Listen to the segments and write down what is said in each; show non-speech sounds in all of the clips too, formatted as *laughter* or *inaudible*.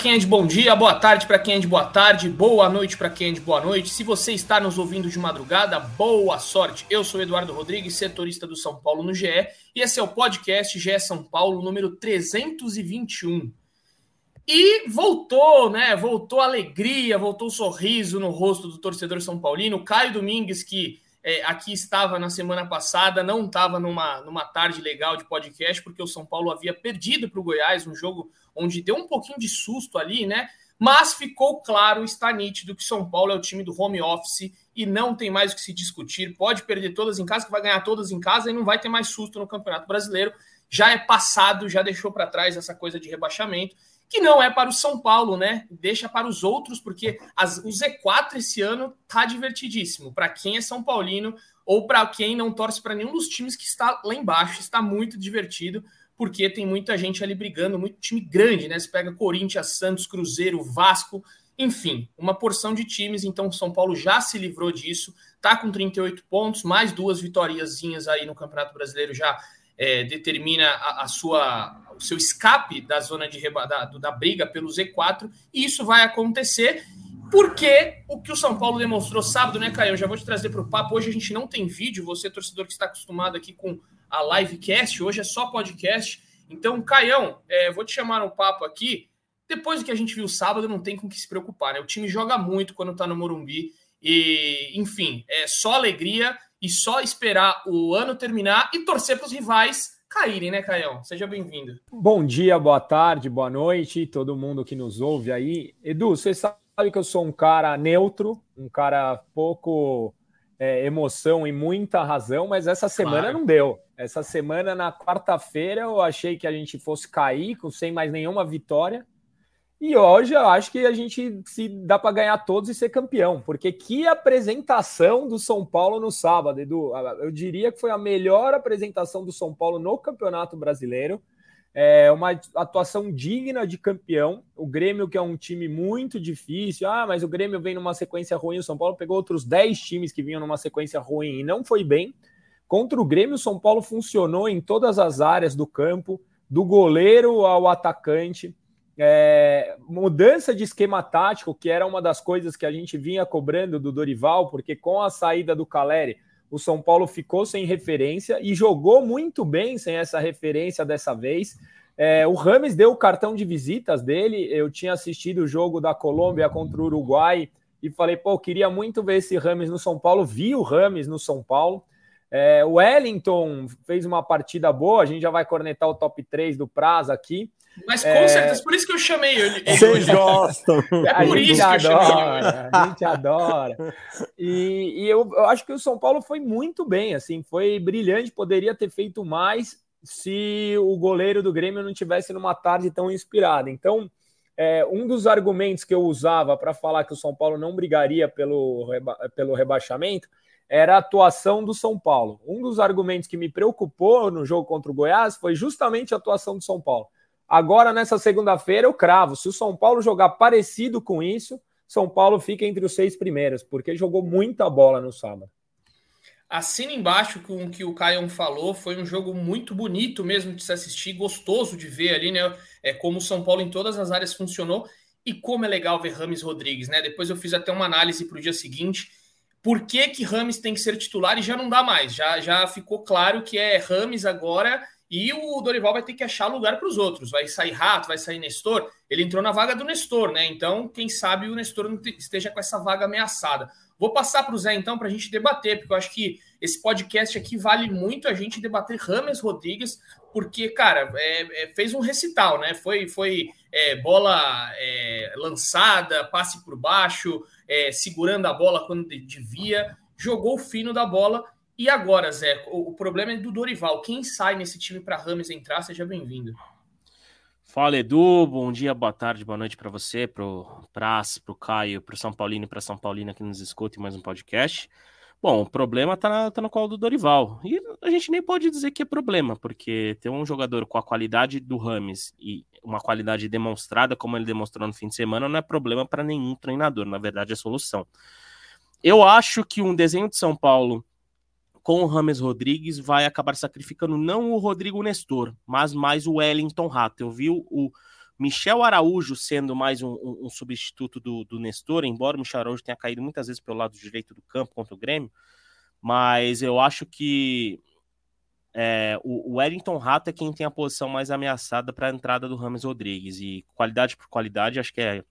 Quem é de bom dia, boa tarde para quem é de boa tarde, boa noite para quem é de boa noite. Se você está nos ouvindo de madrugada, boa sorte. Eu sou Eduardo Rodrigues, setorista do São Paulo no GE, e esse é o podcast GE São Paulo número 321. E voltou, né? Voltou alegria, voltou sorriso no rosto do torcedor são paulino. Caio Domingues, que é, aqui estava na semana passada, não estava numa, numa tarde legal de podcast, porque o São Paulo havia perdido para o Goiás, um jogo onde deu um pouquinho de susto ali, né? Mas ficou claro, está nítido que São Paulo é o time do home office e não tem mais o que se discutir. Pode perder todas em casa, que vai ganhar todas em casa e não vai ter mais susto no Campeonato Brasileiro. Já é passado, já deixou para trás essa coisa de rebaixamento que não é para o São Paulo, né? Deixa para os outros, porque as, o Z4 esse ano tá divertidíssimo. Para quem é São Paulino ou para quem não torce para nenhum dos times que está lá embaixo, está muito divertido, porque tem muita gente ali brigando, muito time grande, né? Você pega Corinthians, Santos, Cruzeiro, Vasco, enfim, uma porção de times. Então, São Paulo já se livrou disso, tá com 38 pontos, mais duas vitoriazinhas aí no Campeonato Brasileiro já é, determina a, a, sua, o seu escape da zona de reba, da, da briga pelo Z4, e isso vai acontecer porque o que o São Paulo demonstrou sábado, né, Caio? Eu já vou te trazer para o papo. Hoje a gente não tem vídeo, você, torcedor que está acostumado aqui com a livecast, hoje é só podcast. Então, Caião, é, vou te chamar no papo aqui. Depois do que a gente viu sábado, não tem com que se preocupar, né? O time joga muito quando está no Morumbi. E, enfim, é só alegria e só esperar o ano terminar e torcer para os rivais caírem, né, Caião? Seja bem-vindo. Bom dia, boa tarde, boa noite, todo mundo que nos ouve aí. Edu, você sabe que eu sou um cara neutro, um cara pouco é, emoção e muita razão, mas essa semana claro. não deu. Essa semana, na quarta-feira, eu achei que a gente fosse cair sem mais nenhuma vitória. E hoje eu acho que a gente se dá para ganhar todos e ser campeão, porque que apresentação do São Paulo no sábado, Edu. Eu diria que foi a melhor apresentação do São Paulo no Campeonato Brasileiro. É uma atuação digna de campeão. O Grêmio, que é um time muito difícil, ah, mas o Grêmio vem numa sequência ruim. O São Paulo pegou outros 10 times que vinham numa sequência ruim e não foi bem. Contra o Grêmio, o São Paulo funcionou em todas as áreas do campo, do goleiro ao atacante é, mudança de esquema tático, que era uma das coisas que a gente vinha cobrando do Dorival, porque com a saída do Caleri, o São Paulo ficou sem referência e jogou muito bem sem essa referência dessa vez. É, o Rames deu o cartão de visitas dele. Eu tinha assistido o jogo da Colômbia contra o Uruguai e falei, pô, queria muito ver esse Rames no São Paulo. Vi o Rames no São Paulo. É, o Wellington fez uma partida boa, a gente já vai cornetar o top 3 do Prazo aqui. Mas com é... certeza, por isso que eu chamei ele. *laughs* Vocês gostam. *laughs* É por isso que eu chamei ele. A gente adora. E, e eu, eu, acho que o São Paulo foi muito bem, assim, foi brilhante, poderia ter feito mais se o goleiro do Grêmio não tivesse numa tarde tão inspirada. Então, é, um dos argumentos que eu usava para falar que o São Paulo não brigaria pelo, reba pelo rebaixamento era a atuação do São Paulo. Um dos argumentos que me preocupou no jogo contra o Goiás foi justamente a atuação do São Paulo. Agora, nessa segunda-feira, eu cravo. Se o São Paulo jogar parecido com isso, São Paulo fica entre os seis primeiros, porque jogou muita bola no sábado. Assina embaixo com o que o Caio falou. Foi um jogo muito bonito mesmo de se assistir, gostoso de ver ali, né? É como o São Paulo em todas as áreas funcionou e como é legal ver Rames Rodrigues, né? Depois eu fiz até uma análise para o dia seguinte. Por que, que Rames tem que ser titular e já não dá mais? Já, já ficou claro que é Rames agora e o Dorival vai ter que achar lugar para os outros. Vai sair Rato, vai sair Nestor. Ele entrou na vaga do Nestor, né? Então, quem sabe o Nestor não esteja com essa vaga ameaçada. Vou passar para o Zé, então, para a gente debater, porque eu acho que esse podcast aqui vale muito a gente debater Rames Rodrigues, porque, cara, é, é, fez um recital, né? Foi, foi é, bola é, lançada, passe por baixo, é, segurando a bola quando devia, jogou o fino da bola e agora, Zé, o, o problema é do Dorival. Quem sai nesse time para Rames entrar, seja bem-vindo. Fala Edu, bom dia, boa tarde, boa noite para você, pro Praz, pro Caio, pro São Paulino e pra São Paulina que nos escuta em mais um podcast. Bom, o problema tá, na, tá no colo do Dorival. E a gente nem pode dizer que é problema, porque ter um jogador com a qualidade do Rames e uma qualidade demonstrada, como ele demonstrou no fim de semana, não é problema para nenhum treinador. Na verdade, é solução. Eu acho que um desenho de São Paulo com o Rames Rodrigues vai acabar sacrificando não o Rodrigo Nestor, mas mais o Wellington Rato. Eu vi o Michel Araújo sendo mais um, um, um substituto do, do, Nestor, embora o Michel Araújo tenha caído muitas vezes pelo lado direito do campo contra o Grêmio, mas eu acho que é, o, Wellington Rato é quem tem a posição mais ameaçada para a entrada do Rames Rodrigues. E qualidade por qualidade, acho que é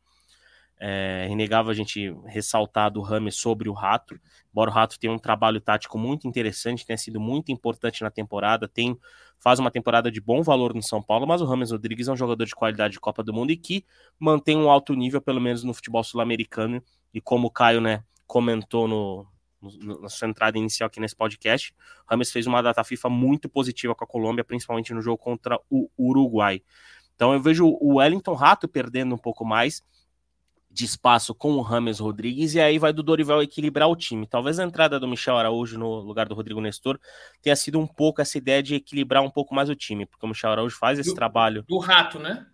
é inegável a gente ressaltar do Rames sobre o Rato, embora o Rato tenha um trabalho tático muito interessante, tenha sido muito importante na temporada, tem faz uma temporada de bom valor no São Paulo, mas o Rames Rodrigues é um jogador de qualidade de Copa do Mundo e que mantém um alto nível, pelo menos no futebol sul-americano, e como o Caio né, comentou no, no, na sua entrada inicial aqui nesse podcast, o Rames fez uma data FIFA muito positiva com a Colômbia, principalmente no jogo contra o Uruguai. Então eu vejo o Wellington Rato perdendo um pouco mais, de espaço com o Rames Rodrigues, e aí vai do Dorival equilibrar o time. Talvez a entrada do Michel Araújo no lugar do Rodrigo Nestor tenha sido um pouco essa ideia de equilibrar um pouco mais o time, porque o Michel Araújo faz esse do, trabalho. Do rato, né?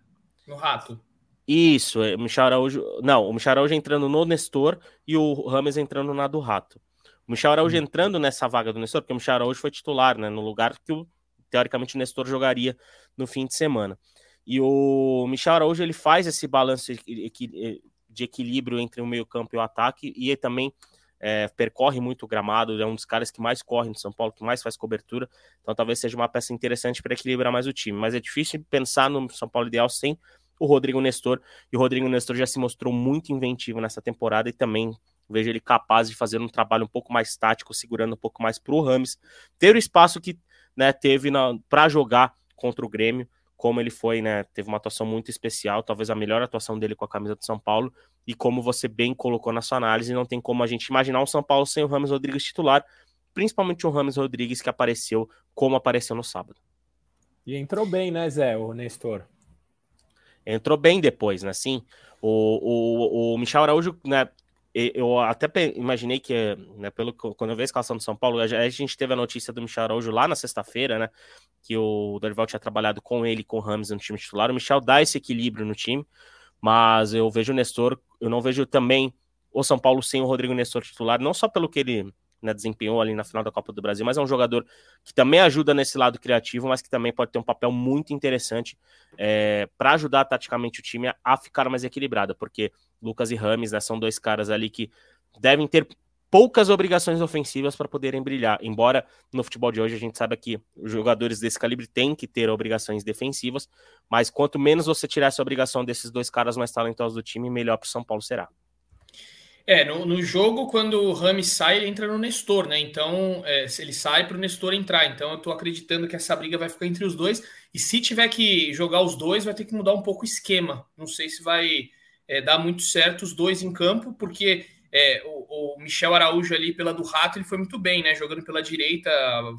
No rato. Isso, é, o Michel Araújo. Não, o Michel Araújo entrando no Nestor e o Rames entrando na do Rato. O Michel Araújo hum. entrando nessa vaga do Nestor, porque o Michel Araújo foi titular, né? No lugar que o, teoricamente o Nestor jogaria no fim de semana. E o Michel Araújo ele faz esse balanço de equilíbrio entre o meio-campo e o ataque, e também é, percorre muito o gramado, é um dos caras que mais corre no São Paulo, que mais faz cobertura, então talvez seja uma peça interessante para equilibrar mais o time. Mas é difícil pensar no São Paulo ideal sem o Rodrigo Nestor, e o Rodrigo Nestor já se mostrou muito inventivo nessa temporada e também vejo ele capaz de fazer um trabalho um pouco mais tático, segurando um pouco mais para o Rames, ter o espaço que né, teve para jogar contra o Grêmio como ele foi, né? Teve uma atuação muito especial, talvez a melhor atuação dele com a camisa do São Paulo, e como você bem colocou na sua análise, não tem como a gente imaginar um São Paulo sem o Ramos Rodrigues titular, principalmente o Ramos Rodrigues que apareceu como apareceu no sábado. E entrou bem, né, Zé, o Nestor? Entrou bem depois, né? Sim. O, o, o Michel Araújo, né? Eu até imaginei que, né, pelo quando eu vi a escalação do São Paulo, a gente teve a notícia do Michel Araújo lá na sexta-feira, né? Que o Dorival tinha trabalhado com ele, com o Ramos no time titular. O Michel dá esse equilíbrio no time, mas eu vejo o Nestor, eu não vejo também o São Paulo sem o Rodrigo Nestor titular, não só pelo que ele né, desempenhou ali na final da Copa do Brasil, mas é um jogador que também ajuda nesse lado criativo, mas que também pode ter um papel muito interessante é, para ajudar taticamente o time a, a, ficar mais equilibrado, porque Lucas e Rames né, são dois caras ali que devem ter poucas obrigações ofensivas para poderem brilhar. Embora no futebol de hoje a gente saiba que os jogadores desse calibre têm que ter obrigações defensivas, mas quanto menos você tirar essa obrigação desses dois caras mais talentosos do time, melhor para o São Paulo será. É, no, no, jogo, quando o Rames sai, ele entra no Nestor, né? Então, é, ele sai para o Nestor entrar. Então, eu estou acreditando que essa briga vai ficar entre os dois. E se tiver que jogar os dois, vai ter que mudar um pouco o esquema. Não sei se vai é, dar muito certo os dois em campo, porque é, o, o, Michel Araújo ali pela do Rato, ele foi muito bem, né? Jogando pela direita,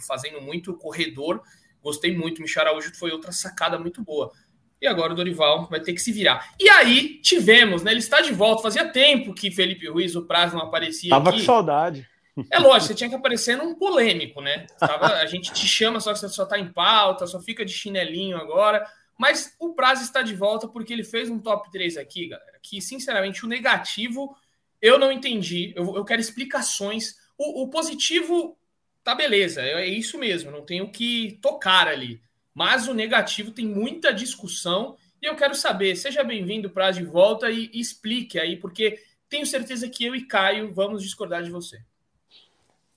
fazendo muito corredor. Gostei muito. O Michel Araújo foi outra sacada muito boa. E agora o Dorival vai ter que se virar. E aí tivemos, né? Ele está de volta. Fazia tempo que Felipe Ruiz, o prazo não aparecia. Tava aqui. com saudade. É lógico, você tinha que aparecer num polêmico, né? Tava, a gente te chama, só que você só tá em pauta, só fica de chinelinho agora. Mas o prazo está de volta porque ele fez um top 3 aqui, galera. Que, sinceramente, o negativo eu não entendi. Eu, eu quero explicações. O, o positivo tá beleza, é, é isso mesmo, não tenho que tocar ali. Mas o negativo tem muita discussão e eu quero saber. Seja bem-vindo para de volta e, e explique aí, porque tenho certeza que eu e Caio vamos discordar de você.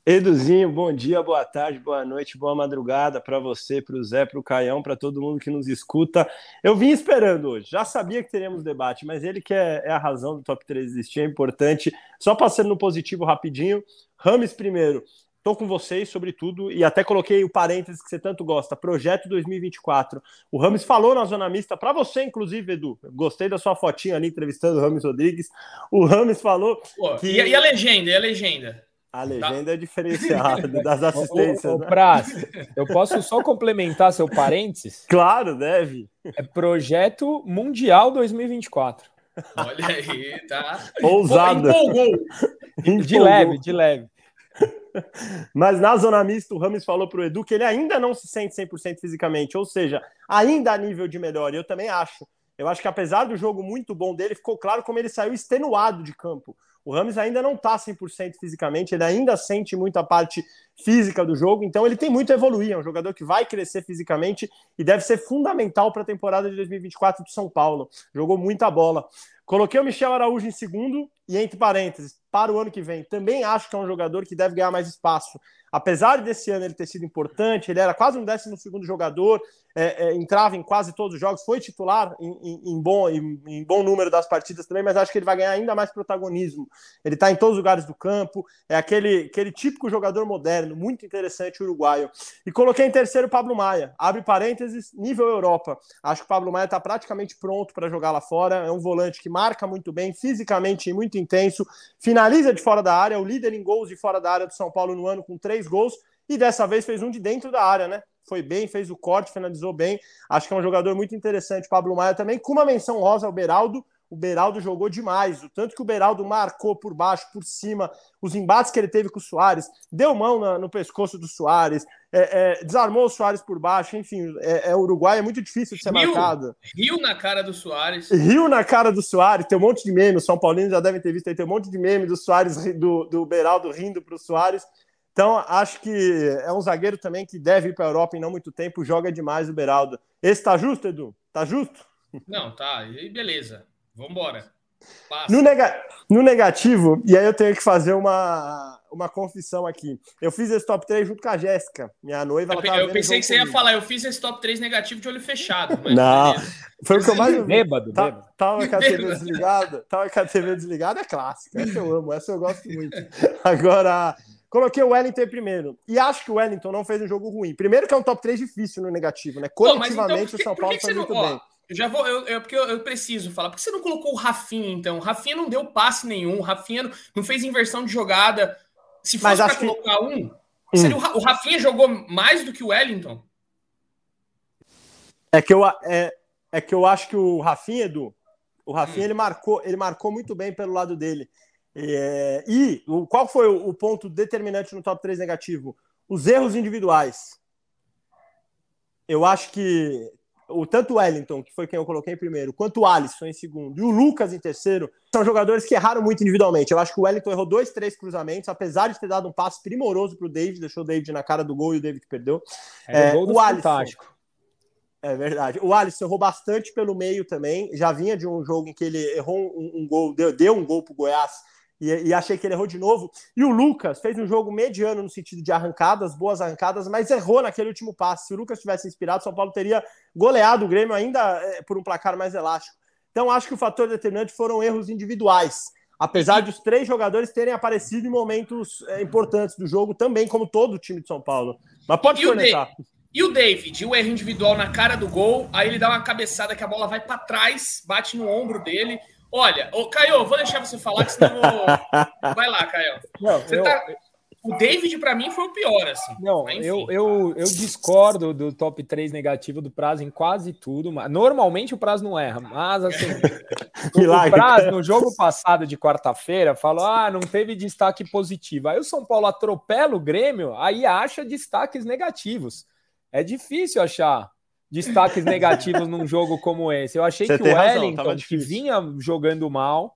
Eduzinho, bom dia, boa tarde, boa noite, boa madrugada para você, para o Zé, para o Caião, para todo mundo que nos escuta. Eu vim esperando hoje, já sabia que teríamos debate, mas ele que é, é a razão do top 3 existir, é importante. Só passando no positivo rapidinho, Rames primeiro, Estou com vocês sobre tudo e até coloquei o parênteses que você tanto gosta, projeto 2024. O Rames falou na zona mista, para você, inclusive, Edu. Gostei da sua fotinha ali entrevistando o Rames Rodrigues. O Rames falou Pô, que. E a, e a legenda? E a legenda? A legenda é diferenciada *laughs* das assistências. Ô, ô, né? Praz, eu posso só complementar seu parênteses? Claro, deve. É Projeto Mundial 2024. Olha aí, tá. Ousada. Pô, empolgou. *laughs* De Empolgou. leve, de leve. Mas na zona mista, o Rames falou pro Edu que ele ainda não se sente 100% fisicamente, ou seja, ainda há nível de melhor. E eu também acho. Eu acho que apesar do jogo muito bom dele, ficou claro como ele saiu extenuado de campo. O Rames ainda não tá 100% fisicamente, ele ainda sente muita parte física do jogo, então ele tem muito a evoluir. É um jogador que vai crescer fisicamente e deve ser fundamental para a temporada de 2024 do São Paulo. Jogou muita bola. Coloquei o Michel Araújo em segundo e, entre parênteses, para o ano que vem. Também acho que é um jogador que deve ganhar mais espaço. Apesar desse ano ele ter sido importante, ele era quase um décimo segundo jogador, é, é, entrava em quase todos os jogos, foi titular em, em, em bom, em, em, bom número das partidas também, mas acho que ele vai ganhar ainda mais protagonismo. Ele está em todos os lugares do campo, é aquele, aquele típico jogador moderno, muito interessante, uruguaio. E coloquei em terceiro Pablo Maia. Abre parênteses, nível Europa. Acho que o Pablo Maia está praticamente pronto para jogar lá fora. É um volante que marca muito bem, fisicamente muito intenso, finaliza de fora da área, é o líder em gols de fora da área do São Paulo no ano com três gols. E dessa vez fez um de dentro da área, né? Foi bem, fez o corte, finalizou bem. Acho que é um jogador muito interessante, Pablo Maia também, com uma menção rosa ao Beraldo, o Beraldo jogou demais. O tanto que o Beraldo marcou por baixo, por cima, os embates que ele teve com o Soares, deu mão na, no pescoço do Soares, é, é, desarmou o Soares por baixo, enfim, é, é Uruguai, é muito difícil de ser Rio, marcado. Rio na cara do Soares. Rio na cara do Soares, tem um monte de meme, os São Paulinos já devem ter visto aí, tem um monte de meme do Soares, do, do Beraldo rindo para o Soares. Então, acho que é um zagueiro também que deve ir para a Europa em não muito tempo, joga demais o Beraldo. Esse tá justo, Edu? Tá justo? Não, tá, e beleza. Vambora. No, nega... no negativo, e aí eu tenho que fazer uma, uma confissão aqui. Eu fiz esse top 3 junto com a Jéssica, minha noiva. Eu, eu pensei que você comigo. ia falar, eu fiz esse top 3 negativo de olho fechado. Não, beleza. foi o que eu mais. Bêbado, tá, bêbado. Tava com a TV desligada, tava com a TV desligada, é clássica. Essa eu amo, essa eu gosto muito. Agora, coloquei o Wellington em primeiro. E acho que o Wellington não fez um jogo ruim. Primeiro que é um top 3 difícil no negativo, né? Coletivamente, Pô, então, que, o São Paulo foi muito não, bem. Ó, eu já vou, eu, eu, porque eu, eu, preciso falar. Por que você não colocou o Rafinha, então? O Rafinha não deu passe nenhum, o Rafinha não, não fez inversão de jogada. Se fosse para colocar que... um, seria hum. o, o Rafinha jogou mais do que o Wellington? É que eu, é, é que eu acho que o Rafinha, Edu, o Rafinha hum. ele, marcou, ele marcou muito bem pelo lado dele. É, e o, qual foi o, o ponto determinante no top 3 negativo? Os erros individuais. Eu acho que o tanto o Wellington, que foi quem eu coloquei em primeiro, quanto o Alisson em segundo e o Lucas em terceiro, são jogadores que erraram muito individualmente. Eu acho que o Wellington errou dois, três cruzamentos, apesar de ter dado um passe primoroso para o David, deixou o David na cara do gol e o David perdeu. É, o, o Alisson. Fantástico. É verdade. O Alisson errou bastante pelo meio também. Já vinha de um jogo em que ele errou um, um gol, deu, deu um gol pro Goiás e, e, achei que ele errou de novo. E o Lucas fez um jogo mediano no sentido de arrancadas, boas arrancadas, mas errou naquele último passe. Se o Lucas tivesse inspirado, São Paulo teria goleado o Grêmio ainda é, por um placar mais elástico. Então acho que o fator determinante foram erros individuais. Apesar de os três jogadores terem aparecido em momentos é, importantes do jogo, também como todo o time de São Paulo. Mas pode conectar. E o David, o erro individual na cara do gol, aí ele dá uma cabeçada que a bola vai para trás, bate no ombro dele. Olha, ô, Caio, vou deixar você falar, que senão eu... *laughs* Vai lá, Caio. Não, eu... tá... O David, para mim, foi o pior, assim. Não, eu, eu, eu discordo do top 3 negativo do Prazo em quase tudo. Mas normalmente o Prazo não erra, mas assim. *laughs* o Prazo, no jogo passado de quarta-feira, falou: ah, não teve destaque positivo. Aí o São Paulo atropela o Grêmio, aí acha destaques negativos. É difícil achar destaques negativos num jogo como esse. Eu achei Você que o Wellington, razão, que vinha jogando mal,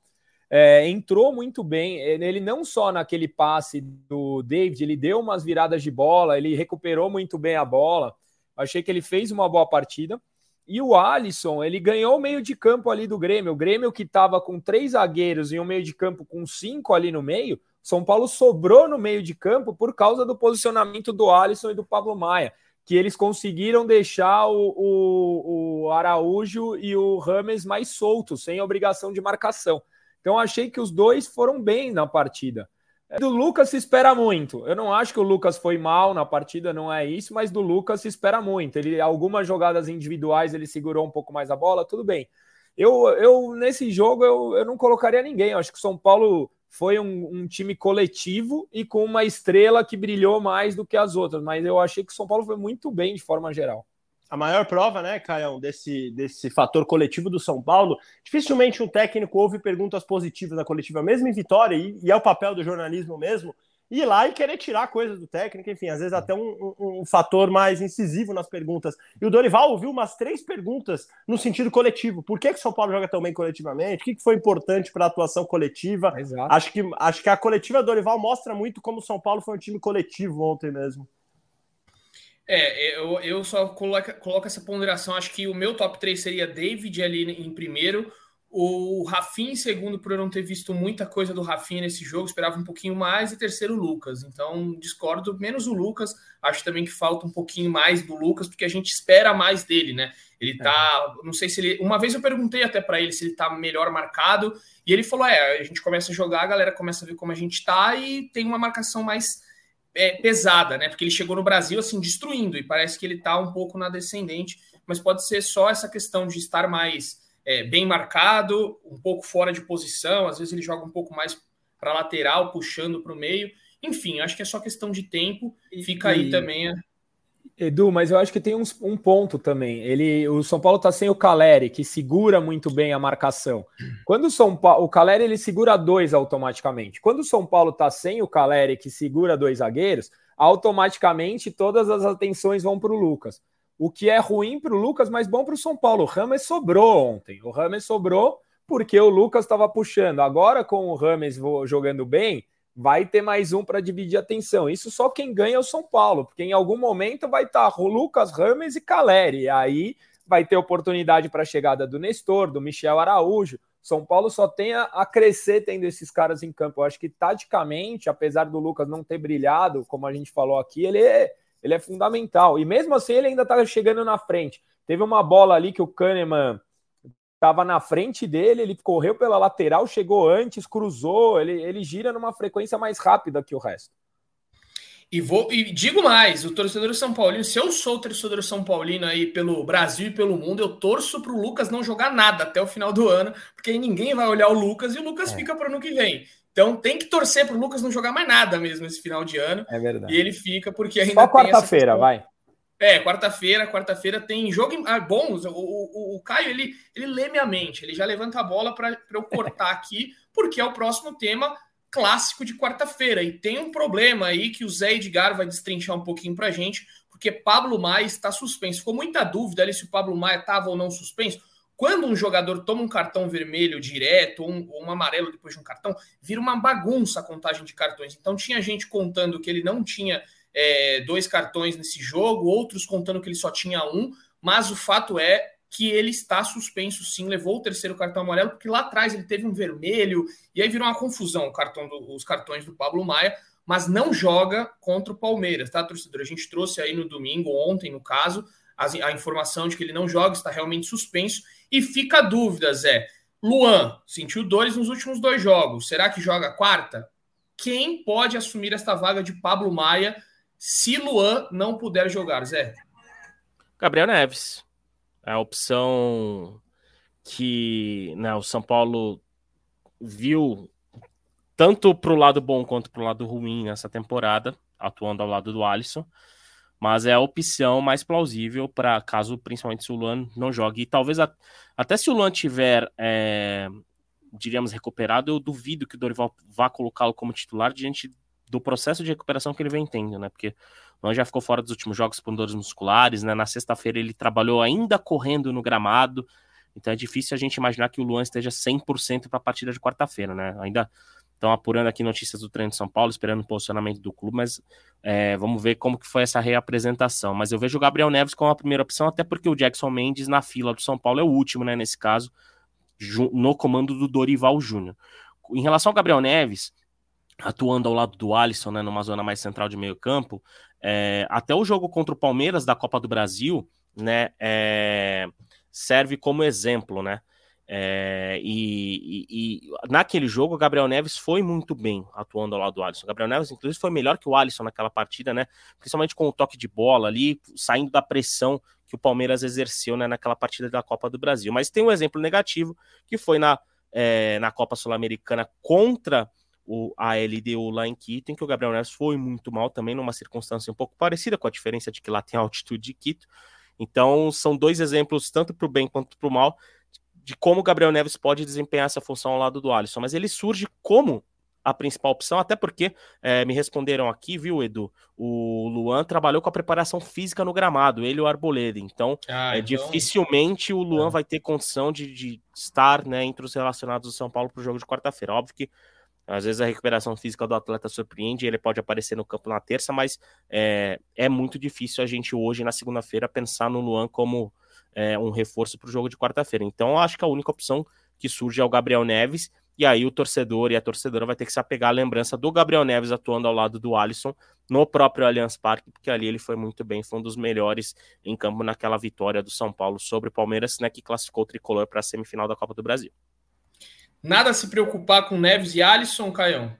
é, entrou muito bem. Ele não só naquele passe do David, ele deu umas viradas de bola, ele recuperou muito bem a bola. Achei que ele fez uma boa partida. E o Alisson, ele ganhou o meio de campo ali do Grêmio. O Grêmio que estava com três zagueiros e um meio de campo com cinco ali no meio. São Paulo sobrou no meio de campo por causa do posicionamento do Alisson e do Pablo Maia que eles conseguiram deixar o, o, o, Araújo e o Rames mais soltos, sem obrigação de marcação. Então, achei que os dois foram bem na partida. Do Lucas se espera muito. Eu não acho que o Lucas foi mal na partida, não é isso, mas do Lucas se espera muito. Ele algumas jogadas individuais ele segurou um pouco mais a bola, tudo bem. Eu, eu nesse jogo eu, eu não colocaria ninguém. Eu acho que o São Paulo foi um, um, time coletivo e com uma estrela que brilhou mais do que as outras. Mas eu achei que o São Paulo foi muito bem de forma geral. A maior prova, né, Caião, desse, desse fator coletivo do São Paulo, dificilmente um técnico ouve perguntas positivas da coletiva, mesmo em vitória, e, e é o papel do jornalismo mesmo, ir lá e querer tirar coisas do técnico, enfim, às vezes até um, um, um, fator mais incisivo nas perguntas. E o Dorival ouviu umas três perguntas no sentido coletivo. Por que, que o São Paulo joga tão bem coletivamente? O que, que foi importante para a atuação coletiva? Exato. Acho que, acho que a coletiva Dorival mostra muito como o São Paulo foi um time coletivo ontem mesmo. É, eu, eu só coloco, coloco essa ponderação. Acho que o meu top 3 seria David ali em primeiro, o Rafinha em segundo, por eu não ter visto muita coisa do Rafinha nesse jogo, esperava um pouquinho mais, e terceiro o Lucas. Então, discordo, menos o Lucas. Acho também que falta um pouquinho mais do Lucas, porque a gente espera mais dele, né? Ele tá. É. Não sei se ele. Uma vez eu perguntei até para ele se ele tá melhor marcado, e ele falou: é, a gente começa a jogar, a galera começa a ver como a gente tá, e tem uma marcação mais é, pesada, né? Porque ele chegou no Brasil assim, destruindo, e parece que ele tá um pouco na descendente, mas pode ser só essa questão de estar mais é, bem marcado, um pouco fora de posição, às vezes ele joga um pouco mais para lateral, puxando para o meio. Enfim, acho que é só questão de tempo. Fica e, aí também. A... Edu, mas eu acho que tem uns, um ponto também. Ele, o São Paulo está sem o Caleri, que segura muito bem a marcação. Quando o São Paulo, o Caleri ele segura dois automaticamente. Quando o São Paulo está sem o Caleri, que segura dois zagueiros, automaticamente todas as atenções vão para o Lucas o que é ruim para o Lucas, mas bom para o São Paulo. O Rames sobrou ontem. O Rames sobrou porque o Lucas estava puxando. Agora, com o Rames jogando bem, vai ter mais um para dividir a atenção. Isso só quem ganha é o São Paulo, porque em algum momento vai estar tá o Lucas, Rames e Caleri. E aí vai ter oportunidade para a chegada do Nestor, do Michel Araújo. São Paulo só tem a, crescer tendo esses caras em campo. Eu acho que taticamente, apesar do Lucas não ter brilhado, como a gente falou aqui, ele é ele é fundamental. E mesmo assim, ele ainda está chegando na frente. Teve uma bola ali que o Kahneman estava na frente dele, ele correu pela lateral, chegou antes, cruzou, ele, ele gira numa frequência mais rápida que o resto. E, vou, e digo mais, o torcedor São Paulino, se eu sou o torcedor São Paulino aí pelo Brasil e pelo mundo, eu torço para o Lucas não jogar nada até o final do ano, porque aí ninguém vai olhar o Lucas e o Lucas é. fica para o ano que vem. Então tem que torcer para o Lucas não jogar mais nada mesmo esse final de ano. É verdade. E ele fica porque ainda Só quarta-feira, vai. É, quarta-feira, quarta-feira tem jogo ah, bons. O, o, o, Caio ele, ele lê minha mente, ele já levanta a bola para eu cortar *laughs* aqui, porque é o próximo tema clássico de quarta-feira. E tem um problema aí que o Zé Edgar vai destrinchar um pouquinho para gente, porque Pablo Maia está suspenso. Ficou muita dúvida ali se o Pablo Maia estava ou não suspenso. Quando um jogador toma um cartão vermelho direto ou um, ou um, amarelo depois de um cartão, vira uma bagunça a contagem de cartões. Então tinha gente contando que ele não tinha é, dois cartões nesse jogo, outros contando que ele só tinha um, mas o fato é que ele está suspenso sim, levou o terceiro cartão amarelo, porque lá atrás ele teve um vermelho, e aí virou uma confusão do, os cartões do Pablo Maia, mas não joga contra o Palmeiras, tá, torcedor? A gente trouxe aí no domingo, ontem no caso, a, a informação de que ele não joga, está realmente suspenso, e fica a dúvida, Zé. Luan sentiu dores nos últimos dois jogos. Será que joga quarta? Quem pode assumir esta vaga de Pablo Maia se Luan não puder jogar, Zé? Gabriel Neves. A opção que né, o São Paulo viu tanto para o lado bom quanto para o lado ruim nessa temporada, atuando ao lado do Alisson mas é a opção mais plausível para caso, principalmente se o Luan não jogue. E talvez a, até se o Luan tiver, é, diríamos, recuperado, eu duvido que o Dorival vá colocá-lo como titular diante do processo de recuperação que ele vem tendo, né? Porque o Luan já ficou fora dos últimos jogos por dores musculares, né? Na sexta-feira ele trabalhou ainda correndo no gramado, então é difícil a gente imaginar que o Luan esteja 100% para a partida de quarta-feira, né? Ainda Estão apurando aqui notícias do treino de São Paulo, esperando o posicionamento do clube, mas é, vamos ver como que foi essa reapresentação. Mas eu vejo o Gabriel Neves como a primeira opção, até porque o Jackson Mendes na fila do São Paulo é o último, né, nesse caso, no comando do Dorival Júnior. Em relação ao Gabriel Neves, atuando ao lado do Alisson, né, numa zona mais central de meio campo, é, até o jogo contra o Palmeiras da Copa do Brasil, né, é, serve como exemplo, né, é, e, e, e, naquele jogo, o Gabriel Neves foi muito bem atuando ao lado do Alisson. O Gabriel Neves, inclusive, foi melhor que o Alisson naquela partida, né? Principalmente com o toque de bola ali, saindo da pressão que o Palmeiras exerceu né, naquela partida da Copa do Brasil. Mas tem um exemplo negativo que foi na, é, na Copa Sul-Americana contra o, a LDU lá em Quito, em que o Gabriel Neves foi muito mal também, numa circunstância um pouco parecida, com a diferença de que lá tem altitude de Quito. Então, são dois exemplos, tanto para o bem quanto para o mal, de como o Gabriel Neves pode desempenhar essa função ao lado do Alisson. Mas ele surge como a principal opção, até porque é, me responderam aqui, viu, Edu? O Luan trabalhou com a preparação física no gramado, ele e o Arboleda. Então, ah, é, então... dificilmente o Luan é. vai ter condição de, de, estar né, entre os relacionados do São Paulo para o jogo de quarta-feira. Óbvio que às vezes a recuperação física do atleta surpreende, ele pode aparecer no campo na terça, mas é, é muito difícil a gente hoje, na segunda-feira, pensar no Luan como é, um reforço para o jogo de quarta-feira. Então, acho que a única opção que surge é o Gabriel Neves, e aí o torcedor e a torcedora vai ter que se apegar à lembrança do Gabriel Neves atuando ao lado do Alisson no próprio Allianz Parque, porque ali ele foi muito bem, foi um dos melhores em campo naquela vitória do São Paulo sobre o Palmeiras, né, que classificou o tricolor para a semifinal da Copa do Brasil. Nada a se preocupar com Neves e Alisson, Caião?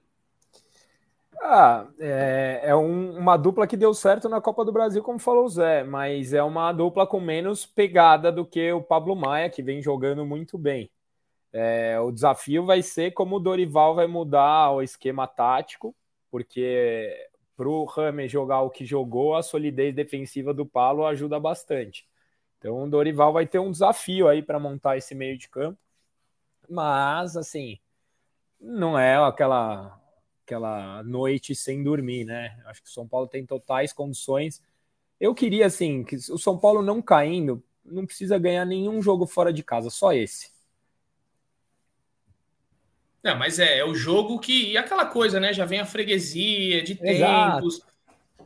Ah, é, é um, uma dupla que deu certo na Copa do Brasil, como falou o Zé, mas é uma dupla com menos pegada do que o Pablo Maia, que vem jogando muito bem. É, o desafio vai ser como o Dorival vai mudar o esquema tático, porque para o Rames jogar o que jogou, a solidez defensiva do Paulo ajuda bastante. Então o Dorival vai ter um desafio aí para montar esse meio de campo, mas assim não é aquela aquela noite sem dormir, né? Acho que o São Paulo tem totais condições. Eu queria assim que o São Paulo não caindo, não precisa ganhar nenhum jogo fora de casa, só esse. Não, mas é, é o jogo que. E aquela coisa, né? Já vem a freguesia de tempos. Exato.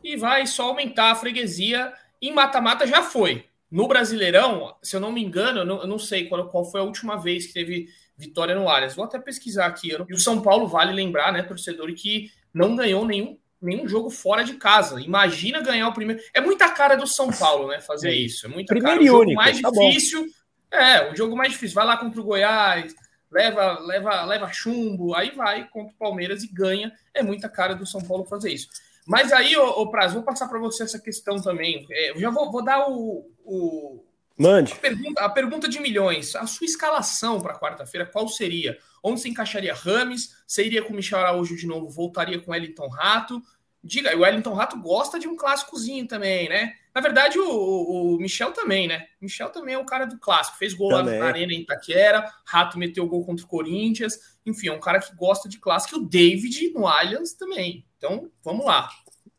E vai só aumentar a freguesia. Em mata-mata já foi. No Brasileirão, se eu não me engano, eu não, eu não sei qual, qual, foi a última vez que teve vitória no Allianz. Vou até pesquisar aqui. E o São Paulo vale lembrar, né, torcedor, que não ganhou nenhum, nenhum jogo fora de casa. Imagina ganhar o primeiro. É muita cara do São Paulo, né, fazer isso. É muita primeiro cara. O jogo único, mais tá difícil. Bom. É, o jogo mais difícil. Vai lá contra o Goiás leva, leva, leva chumbo, aí vai contra o Palmeiras e ganha. É muita cara do São Paulo fazer isso. Mas aí, ô, ô Prazo, vou passar para você essa questão também. É, eu já vou, vou dar o, o. Mande. A pergunta, a pergunta de milhões. A sua escalação para quarta-feira, qual seria? Onde você encaixaria Rames? Você iria com o Michel Araújo de novo? Voltaria com o Wellington Rato? Diga, o Wellington Rato gosta de um clássicozinho também, né? Na verdade, o, o, Michel também, né? O Michel também é o cara do clássico. Fez gol também. lá na Arena em Itaquera, Rato meteu gol contra o Corinthians. Enfim, é um cara que gosta de clássico. E o David no Allianz também. Então, vamos lá.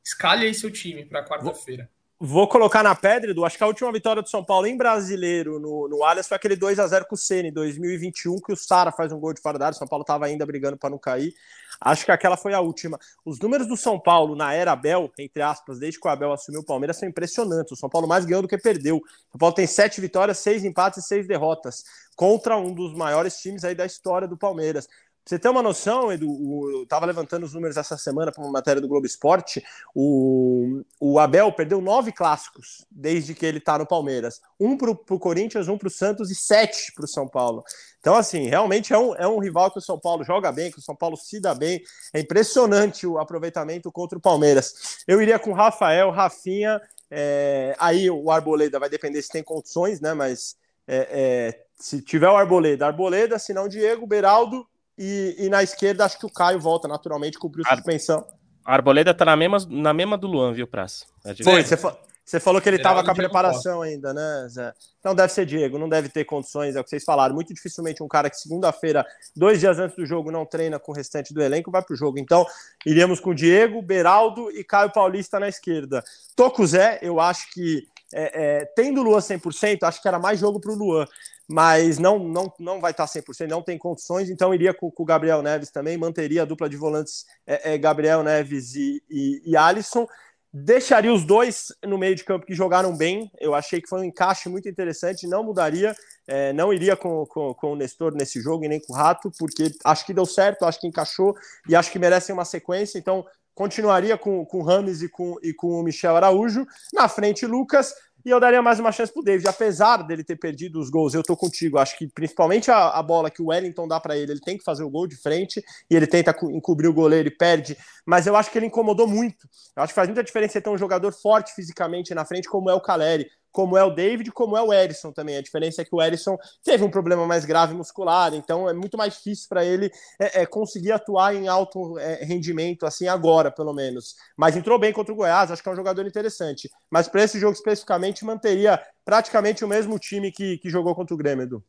Escalhe aí seu time para quarta-feira. Vou colocar na pedra, Edu. Acho que a última vitória do São Paulo em brasileiro no, no Allianz foi aquele 2 a 0 com o Ceni em 2021, que o Sara faz um gol de fora. O São Paulo estava ainda brigando para não cair. Acho que aquela foi a última. Os números do São Paulo na era Abel, entre aspas, desde que o Abel assumiu o Palmeiras, são impressionantes. O São Paulo mais ganhou do que perdeu. O São Paulo tem sete vitórias, seis empates e seis derrotas contra um dos maiores times aí da história do Palmeiras você ter uma noção, Edu, eu estava levantando os números essa semana para uma matéria do Globo Esporte. O, o Abel perdeu nove clássicos desde que ele está no Palmeiras: um para o Corinthians, um para o Santos e sete para o São Paulo. Então, assim, realmente é um, é um rival que o São Paulo joga bem, que o São Paulo se dá bem. É impressionante o aproveitamento contra o Palmeiras. Eu iria com Rafael, Rafinha. É, aí o Arboleda vai depender se tem condições, né? Mas é, é, se tiver o Arboleda, Arboleda, se não Diego, Beraldo e, e, na esquerda, acho que o Caio volta naturalmente, cumpriu Ar... suspensão. A Arboleda tá na mesma, na mesma do Luan, viu, Praça? É Foi, você, fa... você falou que ele estava com a preparação ainda, né, Zé? Então deve ser Diego, não deve ter condições, é o que vocês falaram. Muito dificilmente um cara que segunda-feira, dois dias antes do jogo, não treina com o restante do elenco, vai pro jogo. Então, iríamos com Diego, Beraldo e Caio Paulista na esquerda. Tô com o Zé, eu acho que é, é, tendo o Luan 100%, acho que era mais jogo para o Luan mas não, não, não vai estar 100%, não tem condições, então iria com, com o Gabriel Neves também, manteria a dupla de volantes é, é, Gabriel Neves e, e, e Alisson, deixaria os dois no meio de campo que jogaram bem, eu achei que foi um encaixe muito interessante, não mudaria, é, não iria com, com, com, o Nestor nesse jogo e nem com o Rato, porque acho que deu certo, acho que encaixou e acho que merecem uma sequência, então continuaria com, com o Rames e com, e com o Michel Araújo, na frente Lucas, e eu daria mais uma chance pro David, apesar dele ter perdido os gols. Eu tô contigo. Acho que principalmente a, a bola que o Wellington dá para ele, ele tem que fazer o gol de frente e ele tenta encobrir o goleiro e perde. Mas eu acho que ele incomodou muito. Eu acho que faz muita diferença ter um jogador forte fisicamente na frente, como é o Caleri. Como é o David, como é o Erisson também. A diferença é que o Erisson teve um problema mais grave muscular, então é muito mais difícil para ele é, é, conseguir atuar em alto é, rendimento, assim, agora, pelo menos. Mas entrou bem contra o Goiás, acho que é um jogador interessante. Mas para esse jogo especificamente, manteria praticamente o mesmo time que, que jogou contra o Grêmio.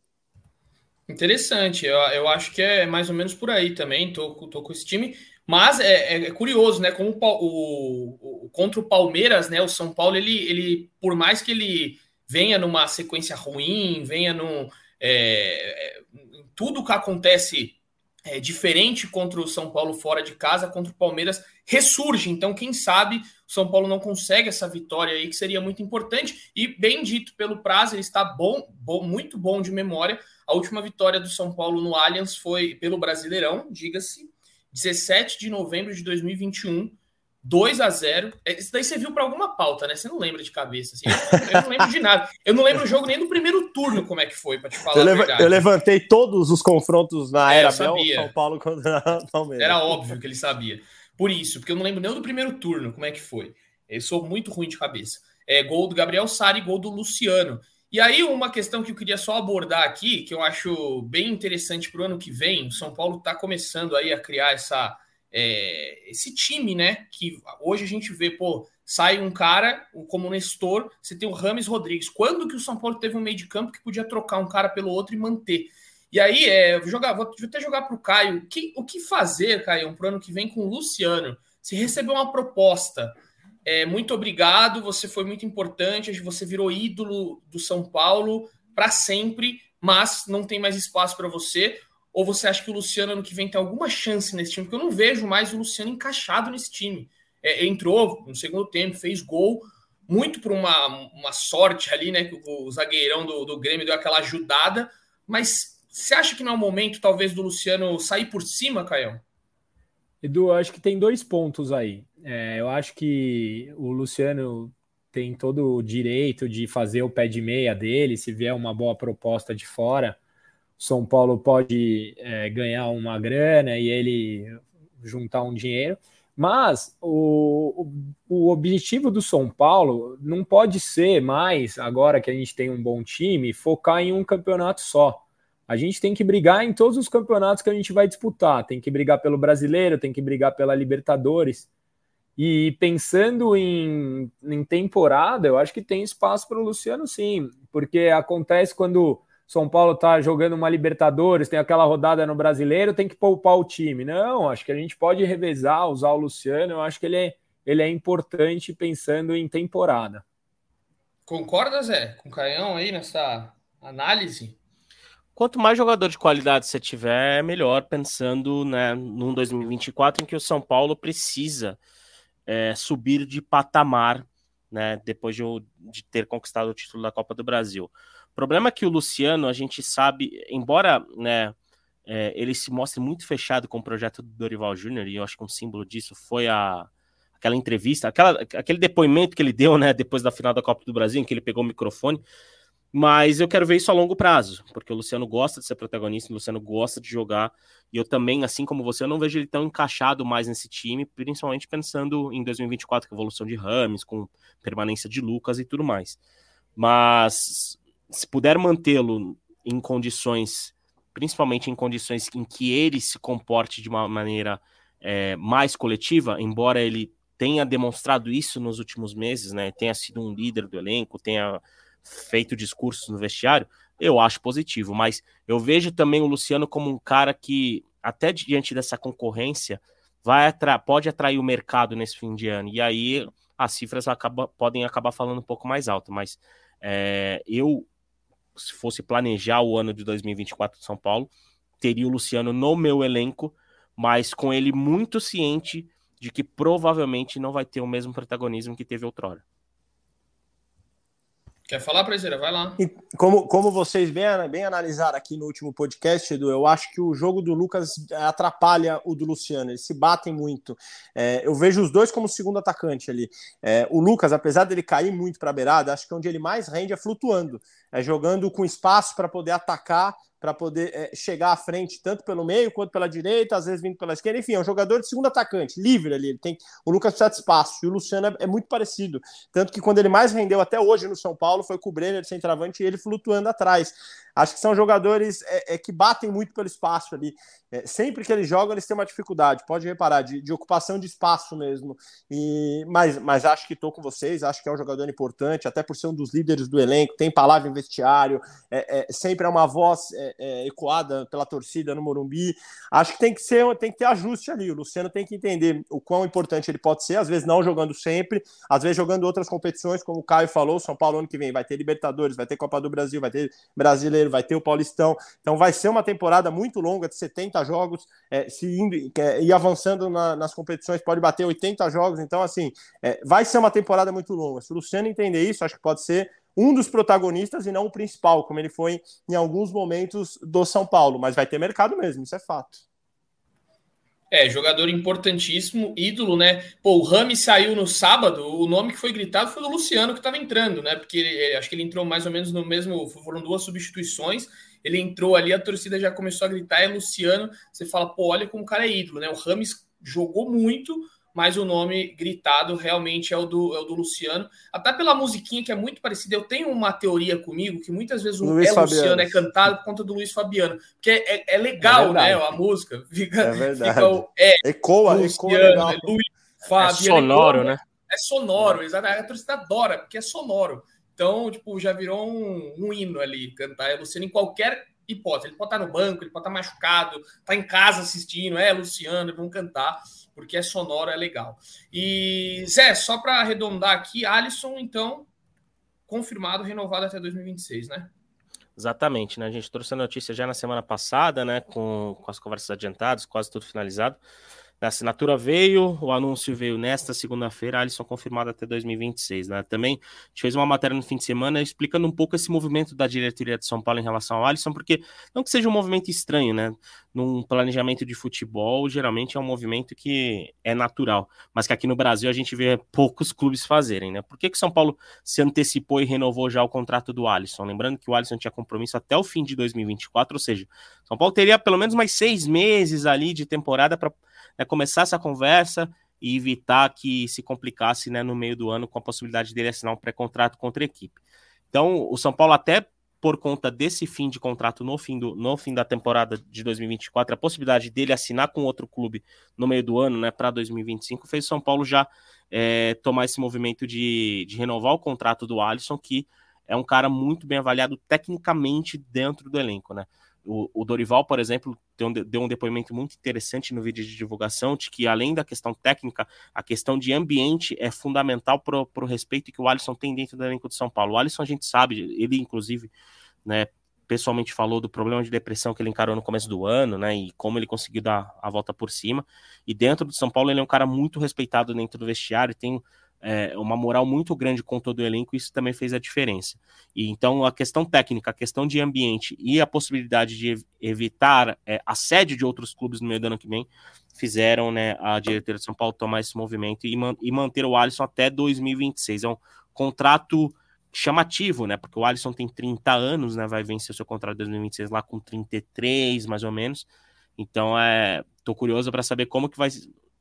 Interessante, eu, eu acho que é mais ou menos por aí também. Tô, tô com esse time. Mas é, é, é curioso, né? Como o, o, contra o Palmeiras, né? O São Paulo, ele, ele, por mais que ele venha numa sequência ruim, venha num. É, é tudo que acontece é, diferente contra o São Paulo fora de casa, contra o Palmeiras, ressurge. Então, quem sabe o São Paulo não consegue essa vitória aí, que seria muito importante. E, bem dito pelo Prazo, ele está bom, bom, muito bom de memória. A última vitória do São Paulo no Allianz foi pelo Brasileirão, diga-se, 17 de novembro de 2021, 2 a 0 é, Isso daí você viu para alguma pauta, né? Você não lembra de cabeça. Assim. Eu, eu, não lembro de nada. Eu não lembro o jogo nem do primeiro turno, como é que foi, para te falar eu, a verdade. Eu levantei todos os confrontos na é, era Bel, São Paulo contra *laughs* Palmeiras. Era óbvio que ele sabia. Por isso, porque eu não lembro nem do primeiro turno, como é que foi. Eu sou muito ruim de cabeça. É, gol do Gabriel Sari, gol do Luciano. E aí, uma questão que eu queria só abordar aqui, que eu acho bem interessante para o ano que vem, o São Paulo está começando aí a criar essa, é, esse time, né? Que hoje a gente vê, pô, sai um cara como o Nestor, você tem o Rames Rodrigues. Quando que o São Paulo teve um meio de campo que podia trocar um cara pelo outro e manter? E aí, é, vou, jogar, vou até jogar para o Caio. Que, o que fazer, Caio, para o ano que vem com o Luciano? Se receber uma proposta é, muito obrigado, você foi muito importante, você virou ídolo do São Paulo para sempre, mas não tem mais espaço para você. Ou você acha que o Luciano ano que vem tem alguma chance nesse time? Porque eu não vejo mais o Luciano encaixado nesse time. É, entrou no segundo tempo, fez gol, muito por uma, uma sorte ali, né? Que o zagueirão do, do Grêmio deu aquela ajudada. Mas você acha que não é o momento, talvez, do Luciano sair por cima, Caio? Edu, acho que tem dois pontos aí. É, eu acho que o Luciano tem todo o direito de fazer o pé de meia dele, se vier uma boa proposta de fora. São Paulo pode é, ganhar uma grana e ele juntar um dinheiro. Mas o, o objetivo do São Paulo não pode ser mais, agora que a gente tem um bom time, focar em um campeonato só. A gente tem que brigar em todos os campeonatos que a gente vai disputar. Tem que brigar pelo brasileiro, tem que brigar pela Libertadores. E pensando em, em temporada, eu acho que tem espaço para o Luciano sim, porque acontece quando São Paulo está jogando uma Libertadores, tem aquela rodada no brasileiro, tem que poupar o time. Não, acho que a gente pode revezar, usar o Luciano, eu acho que ele é, ele é importante pensando em temporada. Concorda, Zé, com o Caião aí nessa análise? Quanto mais jogador de qualidade você tiver, melhor, pensando né, num 2024 em que o São Paulo precisa é, subir de patamar, né, depois de, de, ter conquistado o título da Copa do Brasil. O problema é que o Luciano, a gente sabe, embora né, é, ele se mostre muito fechado com o projeto do Dorival Júnior, e eu acho que um símbolo disso foi a, aquela entrevista, aquela, aquele depoimento que ele deu né, depois da final da Copa do Brasil, em que ele pegou o microfone mas eu quero ver isso a longo prazo, porque o Luciano gosta de ser protagonista, o Luciano gosta de jogar, e eu também, assim como você, eu não vejo ele tão encaixado mais nesse time, principalmente pensando em 2024, com a evolução de Rames, com permanência de Lucas e tudo mais. Mas se puder mantê-lo em condições, principalmente em condições em que ele se comporte de uma maneira é, mais coletiva, embora ele tenha demonstrado isso nos últimos meses, né? Tenha sido um líder do elenco, tenha feito discursos no vestiário, eu acho positivo, mas eu vejo também o Luciano como um cara que, até diante dessa concorrência, vai atra pode atrair o mercado nesse fim de ano, e aí as cifras acaba, podem acabar falando um pouco mais alto, mas é, eu, se fosse planejar o ano de 2024 de São Paulo, teria o Luciano no meu elenco, mas com ele muito ciente de que provavelmente não vai ter o mesmo protagonismo que teve outrora. Quer falar, Prezeira? Vai lá. E como, como vocês bem, bem analisaram aqui no último podcast, Edu, eu acho que o jogo do Lucas atrapalha o do Luciano. Eles se batem muito. É, eu vejo os dois como segundo atacante ali. É, o Lucas, apesar dele cair muito para a beirada, acho que onde ele mais rende é flutuando, é jogando com espaço para poder atacar para poder é, chegar à frente, tanto pelo meio quanto pela direita, às vezes vindo pela esquerda. Enfim, é um jogador de segundo atacante, livre ali. Ele tem, o Lucas precisa de espaço e o Luciano é, é muito parecido. Tanto que quando ele mais rendeu até hoje no São Paulo foi com o Brenner de centroavante e ele flutuando atrás. Acho que são jogadores é, é, que batem muito pelo espaço ali. É, sempre que eles jogam, eles têm uma dificuldade, pode reparar, de, de ocupação de espaço mesmo. E, mas, mas acho que estou com vocês, acho que é um jogador importante, até por ser um dos líderes do elenco, tem palavra em vestiário, é, é, sempre é uma voz é, é, ecoada pela torcida no Morumbi. Acho que tem que ser, tem que ter ajuste ali. O Luciano tem que entender o quão importante ele pode ser, às vezes não jogando sempre, às vezes jogando outras competições, como o Caio falou, São Paulo ano que vem vai ter Libertadores, vai ter Copa do Brasil, vai ter Brasileiro, vai ter o Paulistão. Então vai ser uma temporada muito longa, de 70 jogos, é, se indo, é, avançando na, nas competições, pode bater 80 jogos. Então, assim, é, vai ser uma temporada muito longa. Se o Luciano entender isso, acho que pode ser um dos protagonistas e não o principal, como ele foi em alguns momentos do São Paulo. Mas vai ter mercado mesmo, isso é fato. É, jogador importantíssimo, ídolo, né? Pô, o Rami saiu no sábado, o nome que foi gritado foi do Luciano que estava entrando, né? Porque ele, acho que ele entrou mais ou menos no mesmo. Foram duas substituições. Ele entrou ali, a torcida já começou a gritar, é Luciano. Você fala, pô, olha como o cara é ídolo, né? O Rames jogou muito, mas o nome gritado realmente é o do, é o do Luciano. Até pela musiquinha que é muito parecida. Eu tenho uma teoria comigo que muitas vezes o Luiz é Fabiano. Luciano é cantado por conta do Luiz Fabiano. Porque é, é, legal, é né? A música. *laughs* Fica, é verdade. Fica o, é, ecoa, Luciano, ecoa legal. É, Luiz, Fabiano, é sonoro, ecoa, né? É sonoro, exatamente. A torcida adora, porque é sonoro. Então, tipo, já virou um, um hino ali, cantar é Luciano em qualquer hipótese. Ele pode estar no banco, ele pode estar machucado, tá em casa assistindo, é Luciano, vão cantar porque é sonoro, é legal. E, Zé, só para arredondar aqui, Alisson, então, confirmado, renovado até 2026, né? Exatamente, né? A gente trouxe a notícia já na semana passada, né? Com, com as conversas adiantadas, quase tudo finalizado. A assinatura veio, o anúncio veio nesta segunda-feira, Alisson confirmado até 2026. Né? Também a gente fez uma matéria no fim de semana explicando um pouco esse movimento da diretoria de São Paulo em relação ao Alisson, porque não que seja um movimento estranho, né? Num planejamento de futebol, geralmente é um movimento que é natural, mas que aqui no Brasil a gente vê poucos clubes fazerem, né? Por que, que São Paulo se antecipou e renovou já o contrato do Alisson? Lembrando que o Alisson tinha compromisso até o fim de 2024, ou seja, São Paulo teria pelo menos mais seis meses ali de temporada para né, começar essa conversa e evitar que se complicasse né, no meio do ano com a possibilidade dele assinar um pré-contrato contra a equipe. Então, o São Paulo, até por conta desse fim de contrato no fim, do, no fim da temporada de 2024, a possibilidade dele assinar com outro clube no meio do ano, né, para 2025, fez o São Paulo já é, tomar esse movimento de, de renovar o contrato do Alisson, que é um cara muito bem avaliado tecnicamente dentro do elenco, né? O, o Dorival, por exemplo, deu um, deu um depoimento muito interessante no vídeo de divulgação de que, além da questão técnica, a questão de ambiente é fundamental para o respeito que o Alisson tem dentro do elenco de São Paulo. O Alisson, a gente sabe, ele, inclusive, né, pessoalmente falou do problema de depressão que ele encarou no começo do ano, né, e como ele conseguiu dar a volta por cima. E dentro do São Paulo, ele é um cara muito respeitado dentro do vestiário, tem é, uma moral muito grande com todo o elenco, isso também fez a diferença. E então a questão técnica, a questão de ambiente e a possibilidade de evitar é, assédio de outros clubes no meio do ano que vem fizeram né, a diretoria de São Paulo tomar esse movimento e, man e manter o Alisson até 2026. É um contrato chamativo, né? Porque o Alisson tem 30 anos, né? Vai vencer o seu contrato de 2026 lá com 33, mais ou menos. Então, é, tô curioso para saber como que vai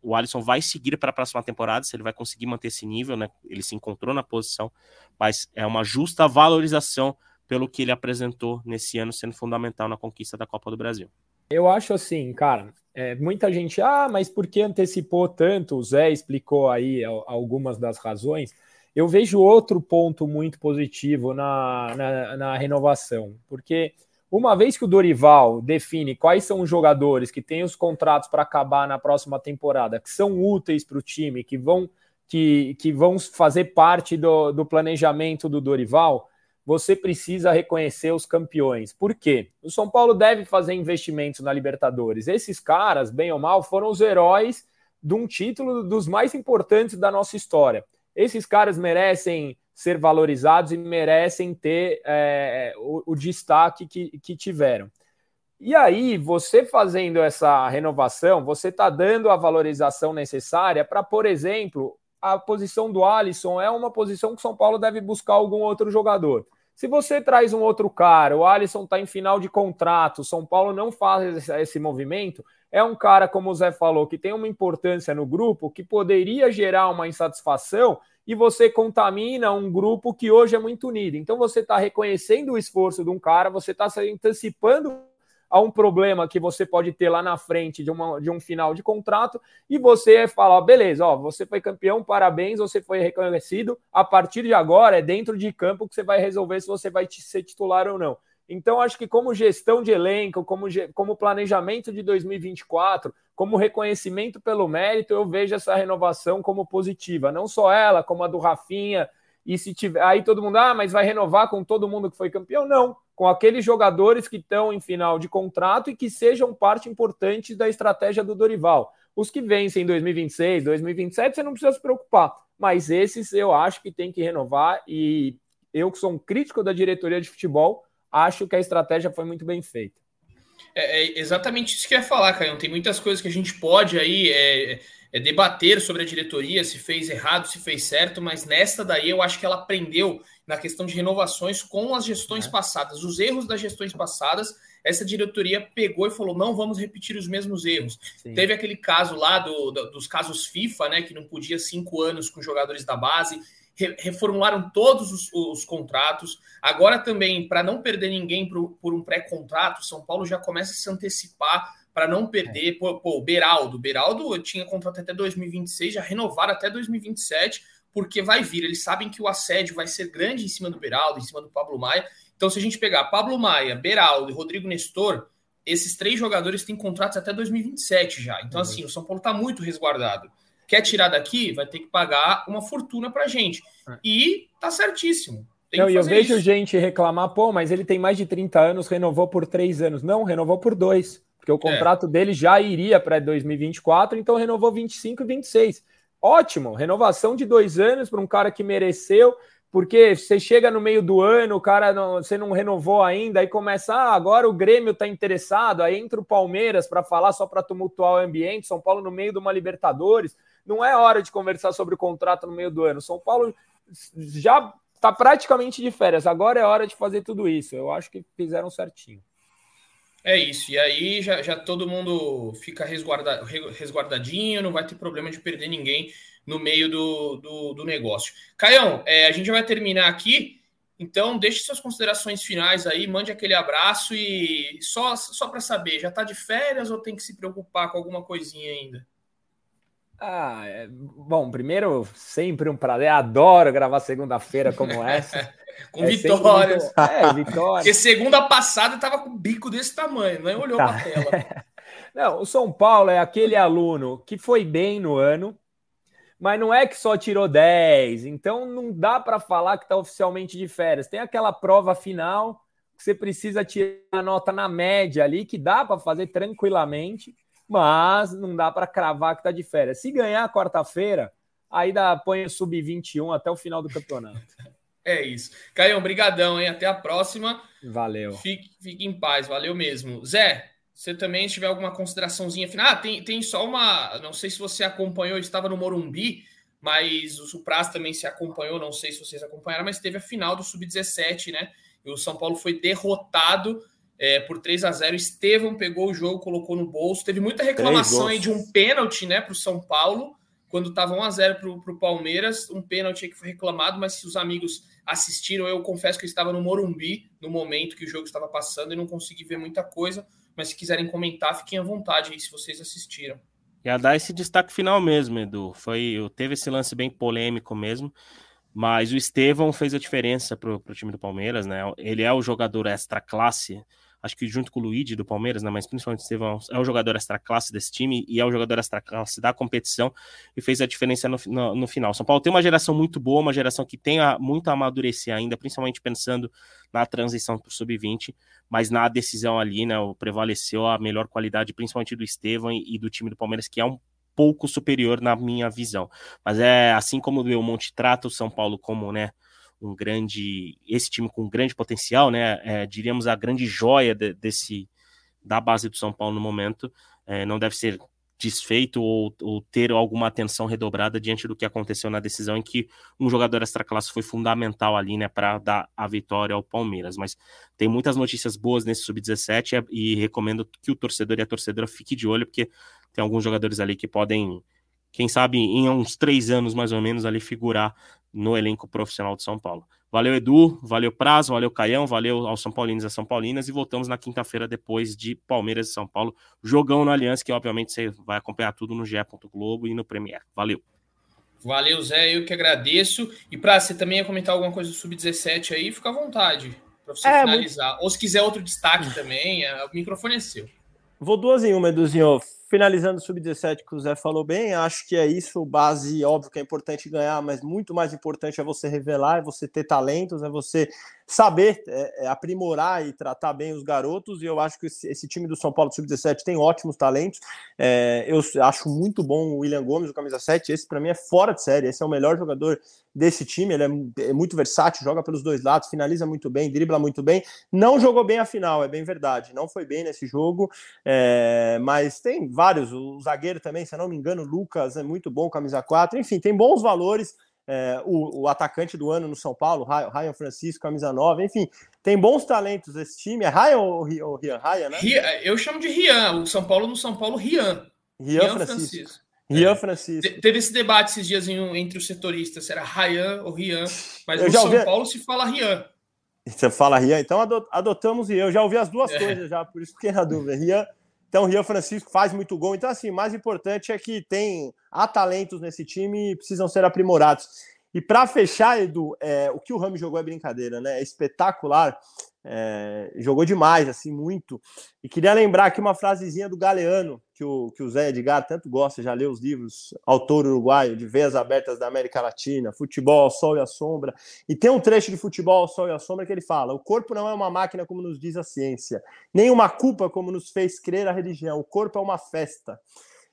o Alisson vai seguir para a próxima temporada, se ele vai conseguir manter esse nível, né? Ele se encontrou na posição, mas é uma justa valorização pelo que ele apresentou nesse ano, sendo fundamental na conquista da Copa do Brasil. Eu acho assim, cara, é, muita gente, ah, mas por que antecipou tanto? O Zé explicou aí algumas das razões. Eu vejo outro ponto muito positivo na, na, na renovação, porque uma vez que o Dorival define quais são os jogadores que têm os contratos para acabar na próxima temporada, que são úteis para o time, que vão, que, que vão fazer parte do, do planejamento do Dorival, você precisa reconhecer os campeões. Por quê? O São Paulo deve fazer investimentos na Libertadores. Esses caras, bem ou mal, foram os heróis de um título dos mais importantes da nossa história. Esses caras merecem ser valorizados e merecem ter é, o, o, destaque que, que tiveram. E aí, você fazendo essa renovação, você está dando a valorização necessária para, por exemplo, a posição do Alisson é uma posição que São Paulo deve buscar algum outro jogador. Se você traz um outro cara, o Alisson está em final de contrato, São Paulo não faz esse movimento, é um cara, como o Zé falou, que tem uma importância no grupo, que poderia gerar uma insatisfação e você contamina um grupo que hoje é muito unido. Então você está reconhecendo o esforço de um cara, você está se antecipando a um problema que você pode ter lá na frente de, uma, de um final de contrato e você fala, beleza, ó, você foi campeão, parabéns, você foi reconhecido. A partir de agora é dentro de campo que você vai resolver se você vai ser titular ou não. Então, acho que como gestão de elenco, como, como planejamento de 2024, como reconhecimento pelo mérito, eu vejo essa renovação como positiva. Não só ela, como a do Rafinha. E se tiver. Aí todo mundo, ah, mas vai renovar com todo mundo que foi campeão? Não. Com aqueles jogadores que estão em final de contrato e que sejam parte importante da estratégia do Dorival. Os que vencem em 2026, 2027, você não precisa se preocupar. Mas esses eu acho que tem que renovar. E eu, que sou um crítico da diretoria de futebol, acho que a estratégia foi muito bem feita. É, é exatamente isso que eu ia falar, Caio. Tem muitas coisas que a gente pode aí é, é debater sobre a diretoria, se fez errado, se fez certo, mas nesta daí eu acho que ela aprendeu na questão de renovações com as gestões é. passadas, os erros das gestões passadas. Essa diretoria pegou e falou: não vamos repetir os mesmos erros. Sim. Teve aquele caso lá do, do, dos casos FIFA, né? Que não podia cinco anos com jogadores da base reformularam todos os, os contratos. Agora também, para não perder ninguém por, por um pré-contrato, São Paulo já começa a se antecipar para não perder. Pô, pô, o Beraldo. Beraldo tinha contrato até 2026, já renovaram até 2027, porque vai vir. Eles sabem que o assédio vai ser grande em cima do Beraldo, em cima do Pablo Maia. Então, se a gente pegar Pablo Maia, Beraldo e Rodrigo Nestor, esses três jogadores têm contratos até 2027 já. Então, uhum. assim, o São Paulo está muito resguardado quer tirar daqui, vai ter que pagar uma fortuna pra gente. É. E tá certíssimo. Tem não, e eu vejo isso. gente reclamar, pô, mas ele tem mais de 30 anos, renovou por três anos. Não, renovou por dois, porque o é. contrato é. dele já iria para 2024, então renovou 25 e 26. Ótimo, renovação de dois anos para um cara que mereceu, porque você chega no meio do ano, o cara não, você não renovou ainda, aí começa, ah, agora o Grêmio está interessado, aí entra o Palmeiras para falar só para tumultuar o ambiente, São Paulo no meio de uma Libertadores não é hora de conversar sobre o contrato no meio do ano. São Paulo já está praticamente de férias, agora é hora de fazer tudo isso. Eu acho que fizeram certinho. É isso, e aí já, já todo mundo fica resguarda, resguardadinho, não vai ter problema de perder ninguém no meio do, do, do negócio. Caião, é, a gente vai terminar aqui, então deixe suas considerações finais aí, mande aquele abraço e só, só para saber, já está de férias ou tem que se preocupar com alguma coisinha ainda? Ah, é, bom, primeiro, sempre um prazer. Adoro gravar segunda-feira como essa. *laughs* com é vitórias. Muito... É, vitórias. Porque segunda passada tava com bico desse tamanho, nem olhou tá. para a tela. *laughs* Não, o São Paulo é aquele aluno que foi bem no ano, mas não é que só tirou 10, então não dá para falar que está oficialmente de férias. Tem aquela prova final que você precisa tirar a nota na média ali, que dá para fazer tranquilamente mas não dá para cravar que está de férias. Se ganhar quarta-feira, aí dá, põe o sub-21 até o final do campeonato. É isso. Caio, brigadão, hein? Até a próxima. Valeu. Fique, fique em paz, valeu mesmo. Zé, você também, tiver alguma consideraçãozinha final. Ah, tem, tem só uma. Não sei se você acompanhou, estava no Morumbi, mas o Supras também se acompanhou, não sei se vocês acompanharam, mas teve a final do Sub-17, né? E o São Paulo foi derrotado é, por 3 a 0 Estevão pegou o jogo, colocou no bolso. Teve muita reclamação aí de um pênalti né, para o São Paulo, quando estava 1 a 0 para o Palmeiras. Um pênalti que foi reclamado, mas se os amigos assistiram, eu confesso que eu estava no Morumbi no momento que o jogo estava passando e não consegui ver muita coisa. Mas se quiserem comentar, fiquem à vontade aí se vocês assistiram. a dar esse destaque final mesmo, Edu. Foi, teve esse lance bem polêmico mesmo. Mas o Estevão fez a diferença para o time do Palmeiras, né? Ele é o jogador extra classe acho que junto com o Luigi do Palmeiras, né, mas principalmente o Estevão, é o jogador extra classe desse time e é o jogador extra classe da competição e fez a diferença no, no, no final. São Paulo tem uma geração muito boa, uma geração que tem a, muito a amadurecer ainda, principalmente pensando na transição para o sub-20, mas na decisão ali, né, prevaleceu a melhor qualidade, principalmente do Estevão e, e do time do Palmeiras, que é um pouco superior na minha visão. Mas é assim como o Monte trata o São Paulo como, né, um grande, esse time com um grande potencial, né? É, diríamos a grande joia de, desse da base do São Paulo no momento. É, não deve ser desfeito ou, ou, ter alguma atenção redobrada diante do que aconteceu na decisão em que um jogador extra-classe foi fundamental ali, né, para dar a vitória ao Palmeiras. Mas tem muitas notícias boas nesse sub-17 e recomendo que o torcedor e a torcedora fique de olho, porque tem alguns jogadores ali que podem, quem sabe, em uns três anos mais ou menos, ali figurar no elenco profissional de São Paulo. Valeu, Edu, valeu Prazo, valeu Caião, valeu aos São Paulinos e São Paulinas e voltamos na quinta-feira depois de Palmeiras e São Paulo. Jogão no Aliança, que obviamente você vai acompanhar tudo no GE. Globo e no Premier. Valeu. Valeu, Zé, eu que agradeço. E para você também ia comentar alguma coisa do Sub-17 aí, fica à vontade para você é, finalizar. Muito... Ou se quiser outro destaque também, é, o microfone é seu. Vou duas em uma, Eduzinho finalizando o sub-17 que o Zé falou bem, acho que é isso, base, óbvio que é importante ganhar, mas muito mais importante é você revelar, é você ter talentos, é você saber é, é, aprimorar e tratar bem os garotos, e eu acho que esse, esse time do São Paulo Sub-17 tem ótimos talentos. É, eu acho muito bom o William Gomes, o camisa 7. Esse, para mim, é fora de série. Esse é o melhor jogador desse time. Ele é, é, muito versátil, joga pelos dois lados, finaliza muito bem, dribla muito bem. Não jogou bem a final, é bem verdade. Não foi bem nesse jogo, é, mas tem vários. O zagueiro também, se não me engano, o Lucas é muito bom, camisa 4. Enfim, tem bons valores é, o, o, atacante do ano no São Paulo, Ryan Francisco, camisa 9, enfim, tem bons talentos esse time. É Ryan ou, ou Rian? Ryan, né? eu chamo de Rian, o São Paulo no São Paulo, Rian. Rian, Rian Francisco. Francisco. Rian é. Francisco. teve esse debate esses dias entre os setoristas, se era Ryan ou Rian, mas eu no São ouvi... Paulo se fala Rian. Você fala Rian, então adotamos Rian. Eu já ouvi as duas é. coisas já, por isso fiquei na dúvida. Rian então, Rio Francisco faz muito gol. Então, assim, o mais importante é que tem há talentos nesse time e precisam ser aprimorados. E para fechar, Edu, é, o que o Rami jogou é brincadeira, né? É espetacular. É, jogou demais, assim, muito. E queria lembrar aqui uma frasezinha do Galeano, que o, que o Zé Edgar tanto gosta, já leu os livros, autor uruguaio, de Veias Abertas da América Latina, Futebol ao Sol e à Sombra. E tem um trecho de Futebol ao Sol e à Sombra que ele fala: o corpo não é uma máquina como nos diz a ciência, nem uma culpa como nos fez crer a religião, o corpo é uma festa.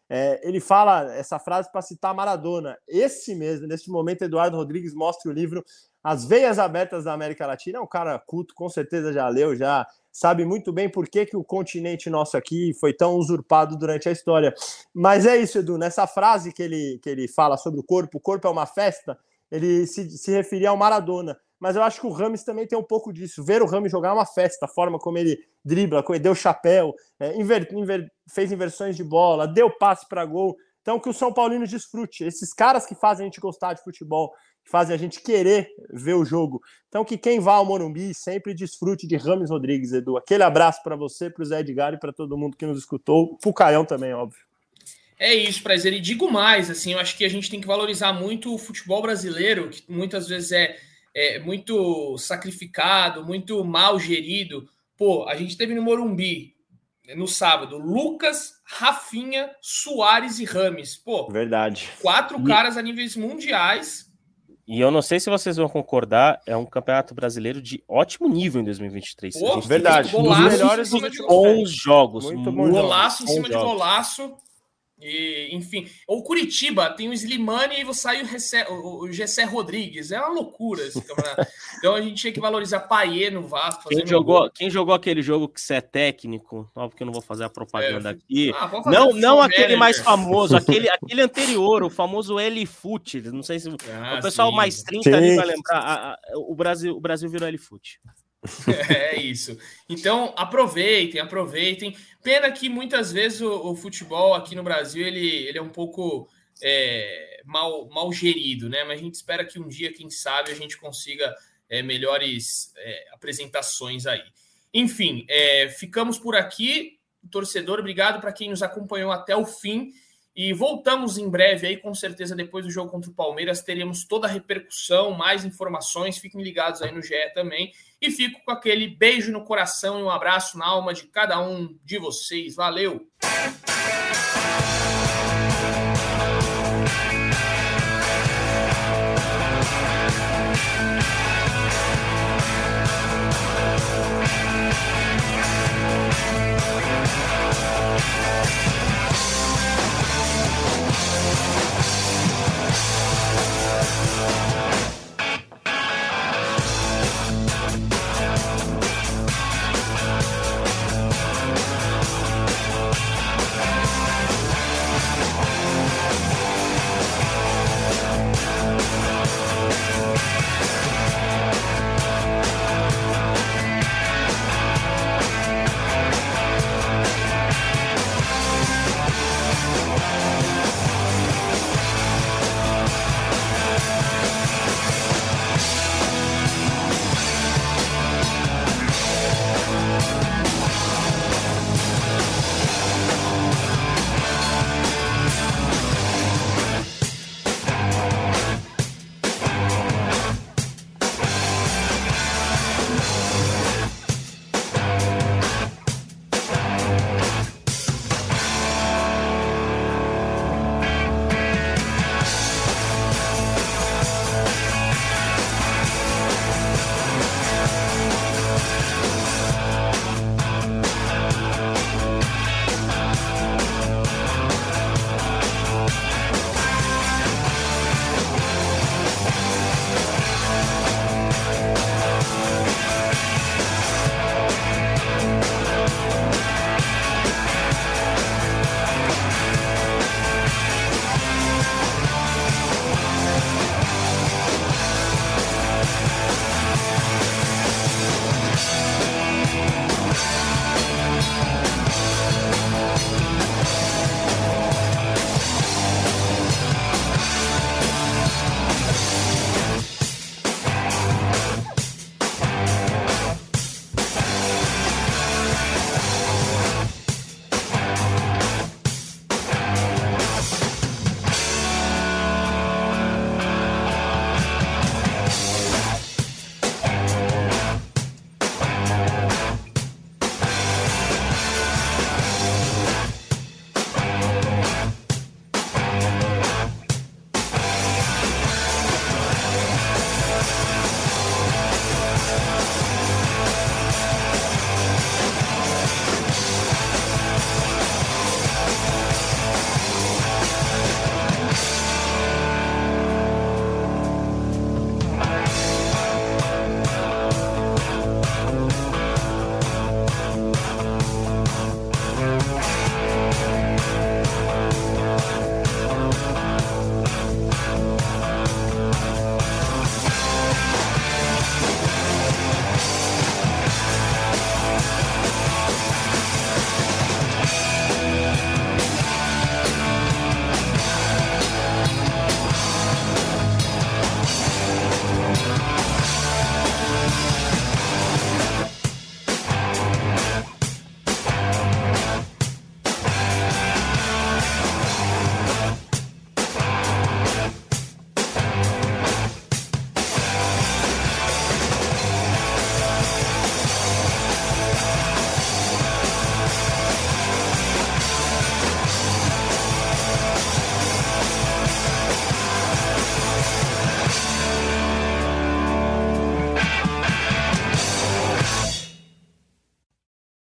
É, ele fala essa frase para citar Maradona. Esse mesmo, nesse momento, Eduardo Rodrigues mostra o livro As Veias Abertas da América Latina. É um cara culto, com certeza já leu, já sabe muito bem por que, que o continente nosso aqui foi tão usurpado durante a história. Mas é isso, Edu, nessa frase que ele, que ele fala sobre o corpo, o corpo é uma festa, ele se, se referia ao Maradona mas eu acho que o Rames também tem um pouco disso. Ver o Rames jogar é uma festa, a forma como ele dribla, como ele deu chapéu, é, inver, inver, fez inversões de bola, deu passe para gol. Então, que o São Paulino desfrute. Esses caras que fazem a gente gostar de futebol, que fazem a gente querer ver o jogo. Então, que quem vá ao Morumbi sempre desfrute de Rames Rodrigues, Edu. Aquele abraço para você, para o Zé Edgar e para todo mundo que nos escutou. O Caião também, óbvio. É isso, prazer. E digo mais, assim, eu acho que a gente tem que valorizar muito o futebol brasileiro, que muitas vezes é é, muito sacrificado, muito mal gerido. Pô, a gente teve no Morumbi no sábado Lucas, Rafinha, Soares e Rames. Pô, verdade. Quatro e... caras a níveis mundiais. E eu não sei se vocês vão concordar, é um campeonato brasileiro de ótimo nível em 2023. Pô, verdade. Dos melhores bons jogos. Muito bom golaço em cima de golaço. E, enfim, o Curitiba tem o Slimani e você sai o, o Gessé Rodrigues. É uma loucura esse campeonato. *laughs* então a gente tinha que valorizar Paier no Vasco. Quem jogou, quem jogou aquele jogo que você é técnico, não, porque eu não vou fazer a propaganda é, aqui. Ah, não não aquele mais famoso, *laughs* aquele, aquele anterior, o famoso L-Foot. Não sei se ah, o pessoal sim. mais 30 sim. ali vai lembrar. A, a, o, Brasil, o Brasil virou L-Foot. *laughs* é isso. Então aproveitem, aproveitem. Pena que muitas vezes o, o futebol aqui no Brasil ele, ele é um pouco é, mal, mal gerido, né? Mas a gente espera que um dia, quem sabe, a gente consiga é, melhores é, apresentações aí. Enfim, é, ficamos por aqui. Torcedor, obrigado para quem nos acompanhou até o fim. E voltamos em breve aí, com certeza, depois do jogo contra o Palmeiras, teremos toda a repercussão, mais informações. Fiquem ligados aí no GE também. E fico com aquele beijo no coração e um abraço na alma de cada um de vocês. Valeu!